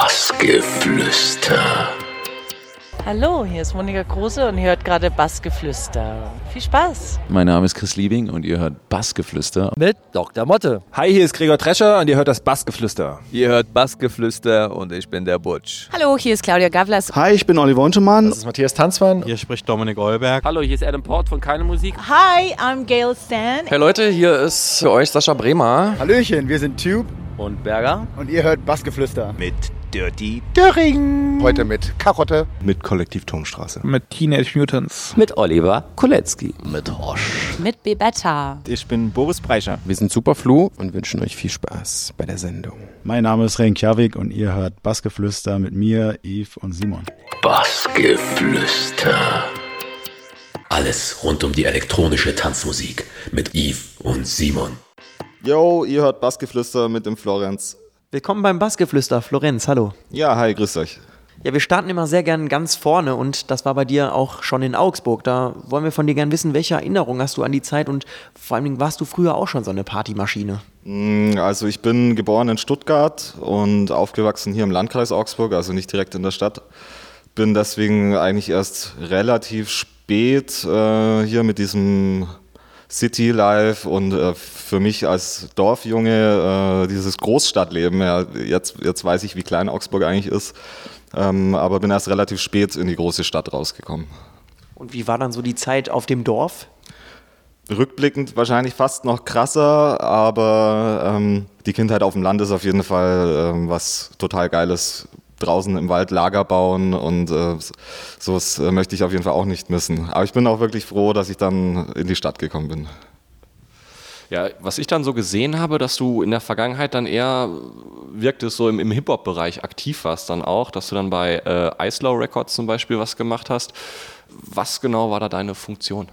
Bassgeflüster. Hallo, hier ist Monika Kruse und ihr hört gerade Bassgeflüster. Viel Spaß! Mein Name ist Chris Liebing und ihr hört Bassgeflüster. Mit Dr. Motte. Hi, hier ist Gregor Trescher und ihr hört das Bassgeflüster. Ihr hört Bassgeflüster und ich bin der Butch. Hallo, hier ist Claudia Gavlas. Hi, ich bin Oliver Untermann. Das ist Matthias Tanzmann. Hier spricht Dominik Eulberg. Hallo, hier ist Adam Port von Keine Musik. Hi, I'm Gail Stan. Hey Leute, hier ist für euch Sascha Bremer. Hallöchen, wir sind Tube und Berger. Und ihr hört Bassgeflüster. Mit Dirty Döring. Heute mit Karotte. Mit Kollektiv Turmstraße. Mit Teenage Mutants. Mit Oliver Kolecki. Mit Hosch. Mit Bebetta. Ich bin Boris Breischer. Wir sind Superflu und wünschen euch viel Spaß bei der Sendung. Mein Name ist Renkjavik und ihr hört Bassgeflüster mit mir, Yves und Simon. Bassgeflüster. Alles rund um die elektronische Tanzmusik mit Yves und Simon. Yo, ihr hört Bassgeflüster mit dem Florenz. Willkommen beim Bassgeflüster. Florenz, hallo. Ja, hi, grüßt euch. Ja, wir starten immer sehr gern ganz vorne und das war bei dir auch schon in Augsburg. Da wollen wir von dir gern wissen, welche Erinnerung hast du an die Zeit und vor allen Dingen warst du früher auch schon so eine Partymaschine? Also ich bin geboren in Stuttgart und aufgewachsen hier im Landkreis Augsburg, also nicht direkt in der Stadt. Bin deswegen eigentlich erst relativ spät äh, hier mit diesem City Life und äh, für mich als Dorfjunge äh, dieses Großstadtleben. Ja, jetzt, jetzt weiß ich, wie klein Augsburg eigentlich ist, ähm, aber bin erst relativ spät in die große Stadt rausgekommen. Und wie war dann so die Zeit auf dem Dorf? Rückblickend wahrscheinlich fast noch krasser, aber ähm, die Kindheit auf dem Land ist auf jeden Fall ähm, was total Geiles. Draußen im Wald Lager bauen und äh, so äh, möchte ich auf jeden Fall auch nicht missen. Aber ich bin auch wirklich froh, dass ich dann in die Stadt gekommen bin. Ja, was ich dann so gesehen habe, dass du in der Vergangenheit dann eher wirktest, so im, im Hip-Hop-Bereich aktiv warst dann auch, dass du dann bei äh, Islow Records zum Beispiel was gemacht hast. Was genau war da deine Funktion?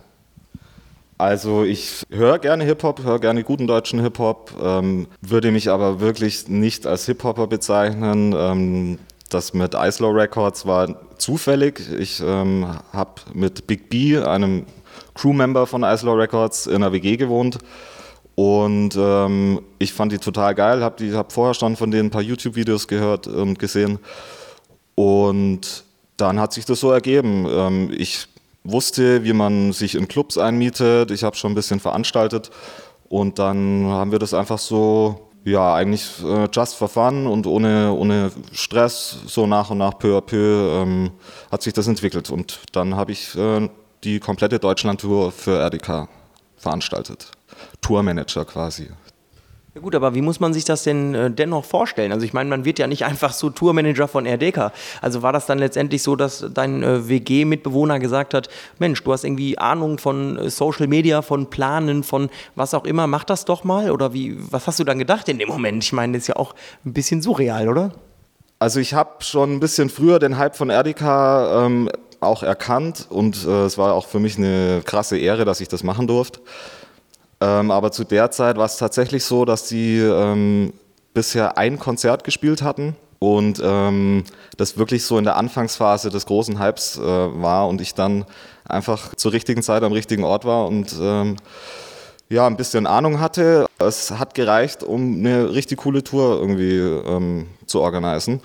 Also ich höre gerne Hip-Hop, höre gerne guten deutschen Hip-Hop, ähm, würde mich aber wirklich nicht als Hip-Hopper bezeichnen. Ähm, das mit Islow Records war zufällig. Ich ähm, habe mit Big B, einem Crewmember von Islow Records, in einer WG gewohnt. Und ähm, ich fand die total geil, habe hab vorher schon von denen ein paar YouTube-Videos gehört und gesehen. Und dann hat sich das so ergeben. Ähm, ich wusste, wie man sich in Clubs einmietet. Ich habe schon ein bisschen veranstaltet. Und dann haben wir das einfach so ja, eigentlich äh, just for fun und ohne, ohne Stress, so nach und nach peu à peu ähm, hat sich das entwickelt. Und dann habe ich äh, die komplette Deutschland-Tour für RDK veranstaltet. Tourmanager quasi. Ja gut, aber wie muss man sich das denn äh, dennoch vorstellen? Also ich meine, man wird ja nicht einfach so Tourmanager von RDK. Also war das dann letztendlich so, dass dein äh, WG-Mitbewohner gesagt hat, Mensch, du hast irgendwie Ahnung von äh, Social Media, von Planen, von was auch immer, mach das doch mal? Oder wie, was hast du dann gedacht in dem Moment? Ich meine, das ist ja auch ein bisschen surreal, oder? Also ich habe schon ein bisschen früher den Hype von RDK ähm, auch erkannt und äh, es war auch für mich eine krasse Ehre, dass ich das machen durfte. Ähm, aber zu der Zeit war es tatsächlich so, dass die ähm, bisher ein Konzert gespielt hatten und ähm, das wirklich so in der Anfangsphase des großen Hypes äh, war und ich dann einfach zur richtigen Zeit am richtigen Ort war und ähm, ja, ein bisschen Ahnung hatte. Es hat gereicht, um eine richtig coole Tour irgendwie ähm, zu organisieren.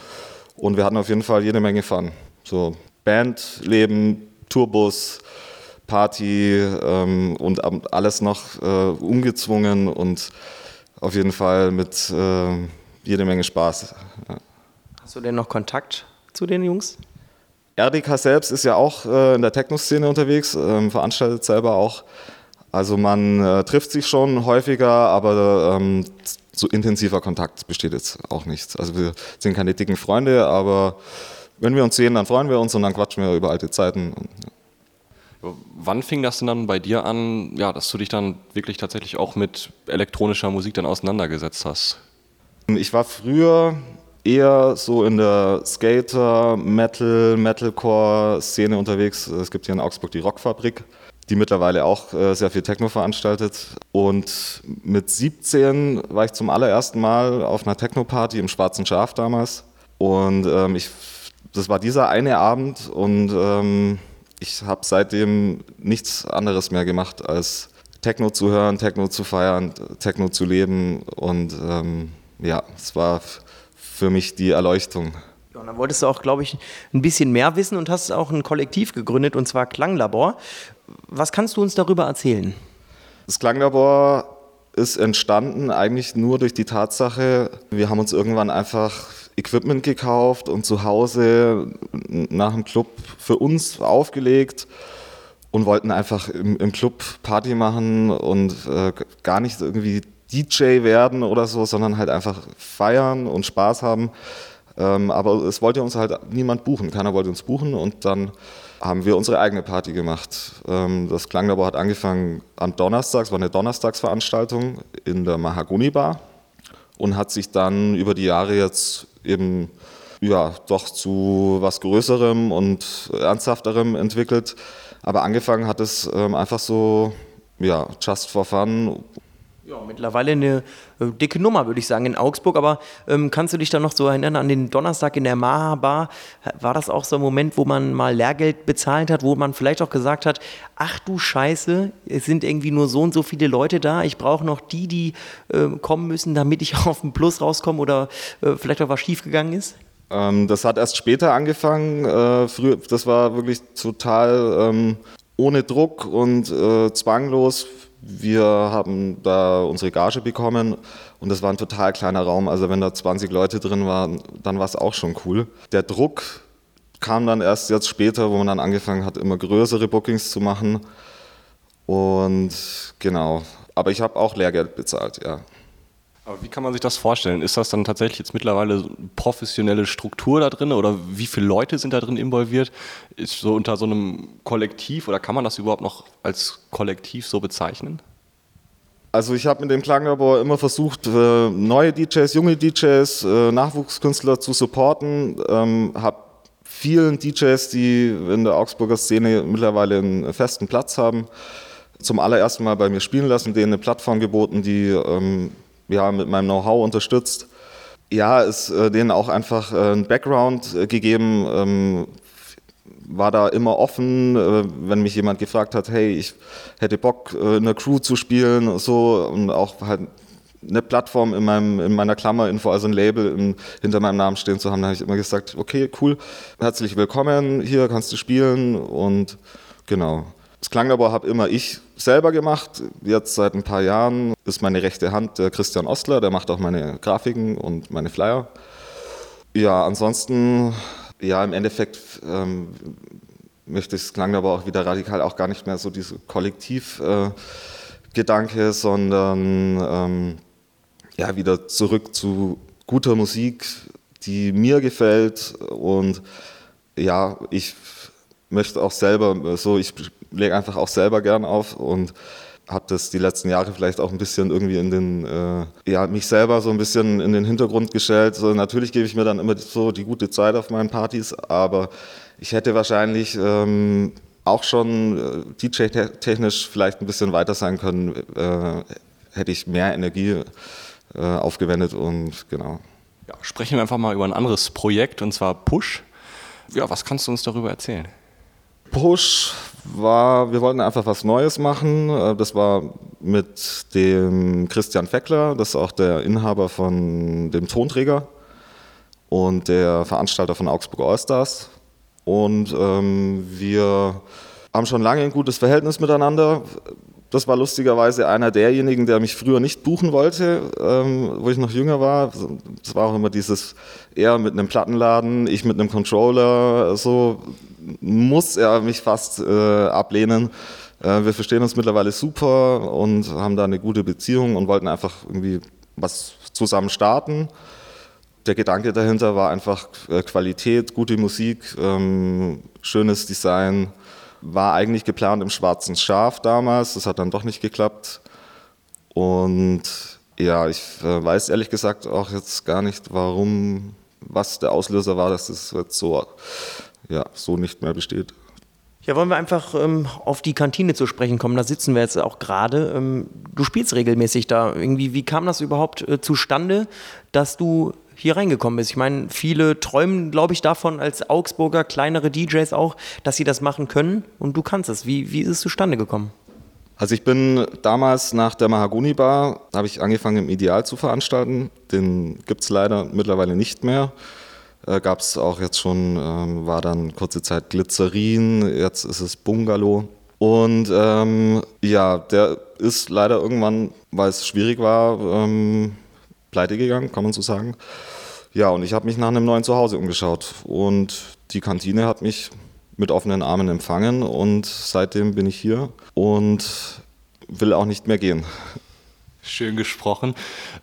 Und wir hatten auf jeden Fall jede Menge Fun. So Bandleben, Tourbus, Party ähm, und alles noch äh, ungezwungen und auf jeden Fall mit äh, jede Menge Spaß. Ja. Hast du denn noch Kontakt zu den Jungs? RDK selbst ist ja auch äh, in der Techno-Szene unterwegs, ähm, veranstaltet selber auch. Also man äh, trifft sich schon häufiger, aber ähm, so intensiver Kontakt besteht jetzt auch nicht. Also wir sind keine dicken Freunde, aber wenn wir uns sehen, dann freuen wir uns und dann quatschen wir über alte Zeiten. Und, ja. Wann fing das denn dann bei dir an, ja, dass du dich dann wirklich tatsächlich auch mit elektronischer Musik dann auseinandergesetzt hast? Ich war früher eher so in der Skater, Metal, Metalcore-Szene unterwegs. Es gibt hier in Augsburg die Rockfabrik, die mittlerweile auch äh, sehr viel Techno veranstaltet. Und mit 17 war ich zum allerersten Mal auf einer Techno-Party im Schwarzen Schaf damals. Und ähm, ich, das war dieser eine Abend und ähm, ich habe seitdem nichts anderes mehr gemacht, als Techno zu hören, Techno zu feiern, Techno zu leben. Und ähm, ja, es war für mich die Erleuchtung. Ja, und dann wolltest du auch, glaube ich, ein bisschen mehr wissen und hast auch ein Kollektiv gegründet, und zwar Klanglabor. Was kannst du uns darüber erzählen? Das Klanglabor ist entstanden eigentlich nur durch die Tatsache, wir haben uns irgendwann einfach Equipment gekauft und zu Hause nach dem Club für uns aufgelegt und wollten einfach im, im Club Party machen und äh, gar nicht irgendwie DJ werden oder so, sondern halt einfach feiern und Spaß haben. Ähm, aber es wollte uns halt niemand buchen, keiner wollte uns buchen und dann haben wir unsere eigene Party gemacht. Ähm, das Klanglabor hat angefangen am Donnerstag, es war eine Donnerstagsveranstaltung in der Mahagoni Bar und hat sich dann über die Jahre jetzt eben ja, doch zu was Größerem und Ernsthafterem entwickelt. Aber angefangen hat es ähm, einfach so, ja, just for fun ja, mittlerweile eine äh, dicke Nummer, würde ich sagen, in Augsburg. Aber ähm, kannst du dich da noch so erinnern an den Donnerstag in der Maha Bar? War das auch so ein Moment, wo man mal Lehrgeld bezahlt hat, wo man vielleicht auch gesagt hat, ach du Scheiße, es sind irgendwie nur so und so viele Leute da, ich brauche noch die, die äh, kommen müssen, damit ich auf den Plus rauskomme oder äh, vielleicht auch was schiefgegangen ist? Ähm, das hat erst später angefangen. Äh, früher, das war wirklich total ähm, ohne Druck und äh, zwanglos wir haben da unsere Gage bekommen und das war ein total kleiner Raum. Also wenn da 20 Leute drin waren, dann war es auch schon cool. Der Druck kam dann erst jetzt später, wo man dann angefangen hat, immer größere Bookings zu machen. Und genau, aber ich habe auch Lehrgeld bezahlt, ja. Aber wie kann man sich das vorstellen? Ist das dann tatsächlich jetzt mittlerweile professionelle Struktur da drin oder wie viele Leute sind da drin involviert? Ist so unter so einem Kollektiv oder kann man das überhaupt noch als Kollektiv so bezeichnen? Also ich habe mit dem Klanglabor immer versucht, äh, neue DJs, junge DJs, äh, Nachwuchskünstler zu supporten. Ähm, habe vielen DJs, die in der Augsburger Szene mittlerweile einen festen Platz haben, zum allerersten Mal bei mir spielen lassen, denen eine Plattform geboten, die ähm, ja, mit meinem Know-how unterstützt. Ja, ist äh, denen auch einfach äh, ein Background äh, gegeben, ähm, war da immer offen, wenn mich jemand gefragt hat, hey, ich hätte Bock, in einer Crew zu spielen und so und auch halt eine Plattform in, meinem, in meiner Klammerinfo, also ein Label in, hinter meinem Namen stehen zu haben, da habe ich immer gesagt, okay, cool, herzlich willkommen, hier kannst du spielen und genau. Das Klanglabor habe immer ich selber gemacht. Jetzt seit ein paar Jahren ist meine rechte Hand der Christian Ostler, der macht auch meine Grafiken und meine Flyer. Ja, ansonsten, ja, im Endeffekt ähm, möchte ich das Klanglabor auch wieder radikal auch gar nicht mehr so diese Kollektivgedanke, äh, sondern ähm, ja, wieder zurück zu guter Musik, die mir gefällt und ja, ich möchte auch selber so, ich lege einfach auch selber gern auf und habe das die letzten Jahre vielleicht auch ein bisschen irgendwie in den, äh, ja, mich selber so ein bisschen in den Hintergrund gestellt. So, natürlich gebe ich mir dann immer so die gute Zeit auf meinen Partys, aber ich hätte wahrscheinlich ähm, auch schon äh, DJ-technisch vielleicht ein bisschen weiter sein können, äh, hätte ich mehr Energie äh, aufgewendet und genau. Ja, sprechen wir einfach mal über ein anderes Projekt und zwar Push. Ja, was kannst du uns darüber erzählen? Push war, wir wollten einfach was Neues machen. Äh, das war mit dem Christian Feckler, das ist auch der Inhaber von dem Tonträger und der Veranstalter von Augsburg Allstars. Und ähm, wir haben schon lange ein gutes Verhältnis miteinander. Das war lustigerweise einer derjenigen, der mich früher nicht buchen wollte, ähm, wo ich noch jünger war. Das war auch immer dieses, er mit einem Plattenladen, ich mit einem Controller, so muss er mich fast äh, ablehnen. Äh, wir verstehen uns mittlerweile super und haben da eine gute Beziehung und wollten einfach irgendwie was zusammen starten. Der Gedanke dahinter war einfach äh, Qualität, gute Musik, ähm, schönes Design. War eigentlich geplant im Schwarzen Schaf damals, das hat dann doch nicht geklappt. Und ja, ich äh, weiß ehrlich gesagt auch jetzt gar nicht, warum, was der Auslöser war, dass das jetzt so ja, so nicht mehr besteht. Ja, wollen wir einfach ähm, auf die Kantine zu sprechen kommen. Da sitzen wir jetzt auch gerade. Ähm, du spielst regelmäßig da. Irgendwie, wie kam das überhaupt äh, zustande, dass du hier reingekommen bist? Ich meine, viele träumen, glaube ich, davon als Augsburger, kleinere DJs auch, dass sie das machen können und du kannst es. Wie, wie ist es zustande gekommen? Also ich bin damals nach der Mahagoni Bar, habe ich angefangen im Ideal zu veranstalten. Den gibt es leider mittlerweile nicht mehr. Äh, Gab es auch jetzt schon, ähm, war dann kurze Zeit Glycerin, jetzt ist es Bungalow. Und ähm, ja, der ist leider irgendwann, weil es schwierig war, ähm, pleite gegangen, kann man so sagen. Ja, und ich habe mich nach einem neuen Zuhause umgeschaut. Und die Kantine hat mich mit offenen Armen empfangen und seitdem bin ich hier und will auch nicht mehr gehen. Schön gesprochen.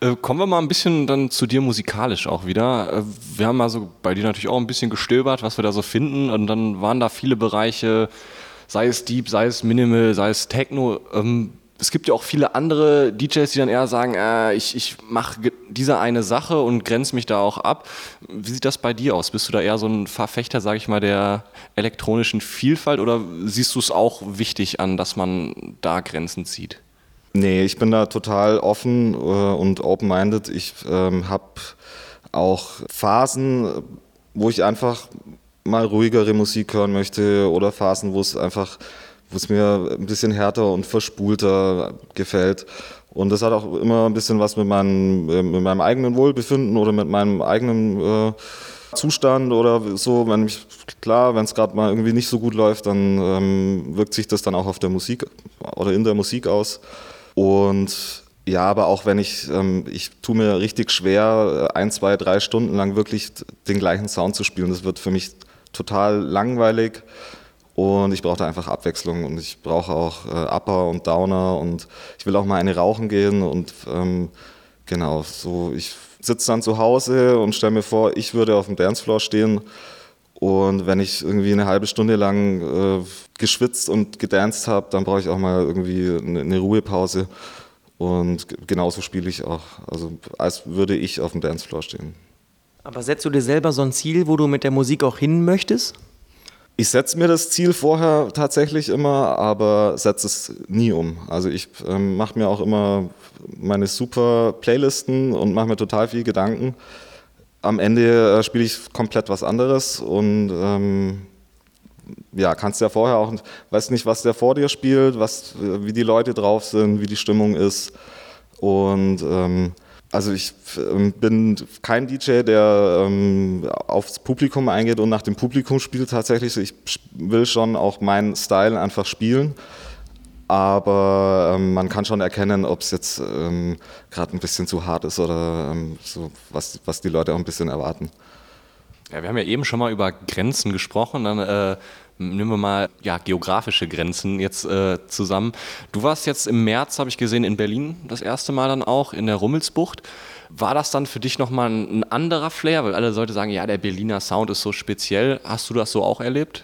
Äh, kommen wir mal ein bisschen dann zu dir musikalisch auch wieder. Äh, wir haben also bei dir natürlich auch ein bisschen gestöbert, was wir da so finden. Und dann waren da viele Bereiche, sei es Deep, sei es Minimal, sei es Techno. Ähm, es gibt ja auch viele andere DJs, die dann eher sagen, äh, ich, ich mache diese eine Sache und grenze mich da auch ab. Wie sieht das bei dir aus? Bist du da eher so ein Verfechter, sage ich mal, der elektronischen Vielfalt oder siehst du es auch wichtig an, dass man da Grenzen zieht? Nee, ich bin da total offen äh, und open-minded. Ich ähm, habe auch Phasen, wo ich einfach mal ruhigere Musik hören möchte oder Phasen, wo es einfach, wo es mir ein bisschen härter und verspulter gefällt. Und das hat auch immer ein bisschen was mit meinem, mit meinem eigenen Wohlbefinden oder mit meinem eigenen äh, Zustand oder so. Wenn mich, klar, wenn es gerade mal irgendwie nicht so gut läuft, dann ähm, wirkt sich das dann auch auf der Musik oder in der Musik aus. Und ja, aber auch wenn ich, ähm, ich tue mir richtig schwer, ein, zwei, drei Stunden lang wirklich den gleichen Sound zu spielen. Das wird für mich total langweilig und ich brauche da einfach Abwechslung und ich brauche auch äh, Upper und Downer und ich will auch mal eine rauchen gehen und ähm, genau, so ich sitze dann zu Hause und stelle mir vor, ich würde auf dem Dancefloor stehen und wenn ich irgendwie eine halbe Stunde lang äh, geschwitzt und gedanced habe, dann brauche ich auch mal irgendwie eine, eine Ruhepause. Und genauso spiele ich auch. Also als würde ich auf dem Dancefloor stehen. Aber setzt du dir selber so ein Ziel, wo du mit der Musik auch hin möchtest? Ich setze mir das Ziel vorher tatsächlich immer, aber setze es nie um. Also ich ähm, mache mir auch immer meine super Playlisten und mache mir total viel Gedanken am Ende äh, spiele ich komplett was anderes und ähm, ja, kannst ja vorher auch, weißt nicht, was der vor dir spielt, was, wie die Leute drauf sind, wie die Stimmung ist. Und ähm, also ich ähm, bin kein DJ, der ähm, aufs Publikum eingeht und nach dem Publikum spielt tatsächlich. Ich will schon auch meinen Style einfach spielen aber ähm, man kann schon erkennen, ob es jetzt ähm, gerade ein bisschen zu hart ist oder ähm, so, was, was die Leute auch ein bisschen erwarten. Ja, wir haben ja eben schon mal über Grenzen gesprochen, dann äh, nehmen wir mal ja, geografische Grenzen jetzt äh, zusammen. Du warst jetzt im März, habe ich gesehen, in Berlin das erste Mal dann auch, in der Rummelsbucht. War das dann für dich nochmal ein, anderer Flair? Weil alle Leute sagen, ja, der Berliner Sound ist so speziell. Hast du das so auch erlebt?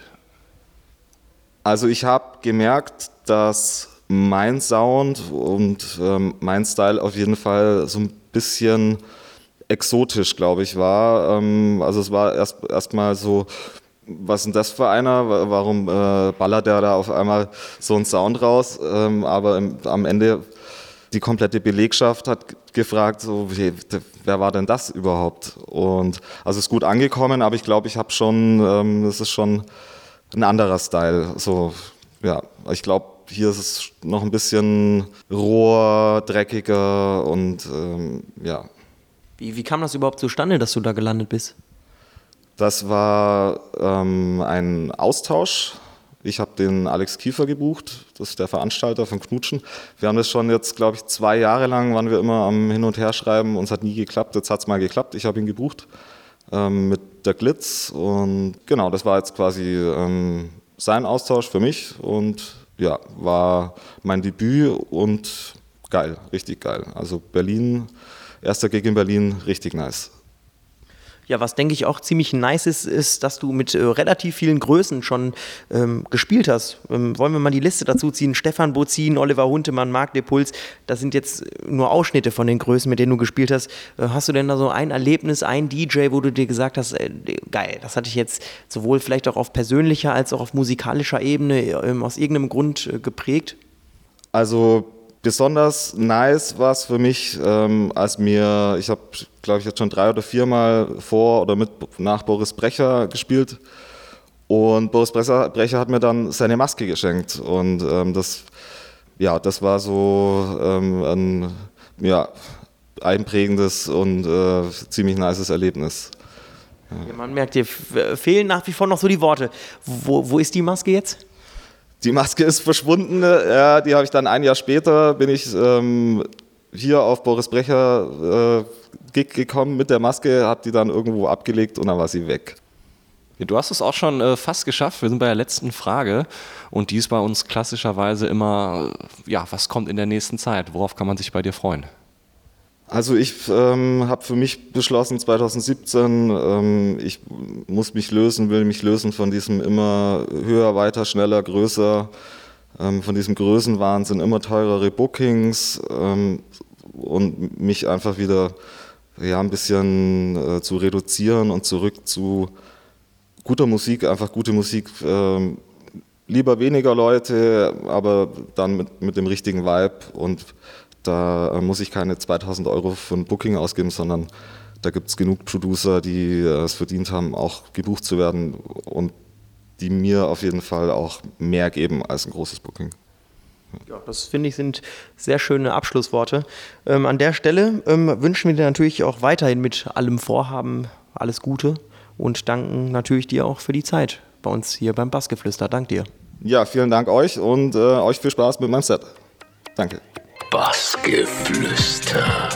Also ich habe gemerkt, dass mein Sound und ähm, mein Style auf jeden Fall so ein bisschen exotisch, glaube ich, war. Ähm, also es war erst erstmal so, was ist denn das für einer? Warum äh, ballert der da auf einmal so einen Sound raus? Ähm, aber im, am Ende die komplette Belegschaft hat gefragt, so, wie, wer war denn das überhaupt? Und also es ist gut angekommen, aber ich glaube, ich habe schon, ähm, das ist schon ein anderer Style. So, ja, ich glaube, hier ist es noch ein bisschen roher, dreckiger und ähm, ja. Wie, wie kam das überhaupt zustande, dass du da gelandet bist? Das war ähm, ein Austausch. Ich habe den Alex Kiefer gebucht, das ist der Veranstalter von Knutschen. Wir haben das schon jetzt, glaube ich, zwei Jahre lang, waren wir immer am Hin- und Herschreiben. Uns hat nie geklappt, jetzt hat es mal geklappt. Ich habe ihn gebucht ähm, mit der Glitz und genau, das war jetzt quasi ähm, sein Austausch für mich und ja, war mein Debüt und geil, richtig geil. Also Berlin, erster Gig in Berlin, richtig nice. Ja, was denke ich auch ziemlich nice ist, ist, dass du mit äh, relativ vielen Größen schon ähm, gespielt hast. Ähm, wollen wir mal die Liste dazu ziehen? Stefan Bozin, Oliver Huntemann, Marc Depuls, das sind jetzt nur Ausschnitte von den Größen, mit denen du gespielt hast. Äh, hast du denn da so ein Erlebnis, ein DJ, wo du dir gesagt hast, äh, geil, das hatte ich jetzt sowohl vielleicht auch auf persönlicher als auch auf musikalischer Ebene äh, aus irgendeinem Grund äh, geprägt? Also besonders nice war es für mich, ähm, als mir, ich habe, glaube ich, jetzt schon drei oder viermal vor oder mit nach Boris Brecher gespielt. Und Boris Brecher, Brecher hat mir dann seine Maske geschenkt. Und ähm, das, ja, das war so ähm, ein ja, einprägendes und äh, ziemlich nices Erlebnis. Ja, man merkt, dir fehlen nach wie vor noch so die Worte. Wo, wo ist die Maske jetzt? Die Maske ist verschwunden. Ja, die habe ich dann ein Jahr später, bin ich ähm, hier auf Boris Brecher äh, Gig gekommen mit der Maske, habe die dann irgendwo abgelegt und dann war sie weg. Du hast es auch schon äh, fast geschafft. Wir sind bei der letzten Frage und die ist bei uns klassischerweise immer, ja, was kommt in der nächsten Zeit? Worauf kann man sich bei dir freuen? Also ich ähm, habe für mich beschlossen 2017, ähm, ich muss mich lösen, will mich lösen von diesem immer höher, weiter, schneller, größer, ähm, von diesem Größenwahnsinn, immer teurere Bookings ähm, und mich einfach wieder ja, ein bisschen äh, zu reduzieren und zurück zu guter Musik, einfach gute Musik. Ähm, lieber weniger Leute, aber dann mit, mit dem richtigen Vibe und da äh, muss ich keine 2000 Euro für ein Booking ausgeben, sondern da gibt es genug Producer, die äh, es verdient haben, auch gebucht zu werden und die mir auf jeden Fall auch mehr geben als ein großes Booking. Ja, das finde ich sind sehr schöne Abschlussworte. Ähm, an der Stelle ähm, wünschen wir dir natürlich auch weiterhin mit allem Vorhaben alles Gute und danken natürlich dir auch für die Zeit bei uns hier beim Bassgeflüster. Dank dir. Ja, vielen Dank euch und äh, euch viel Spaß mit meinem Set. Danke. Bassgeflüster.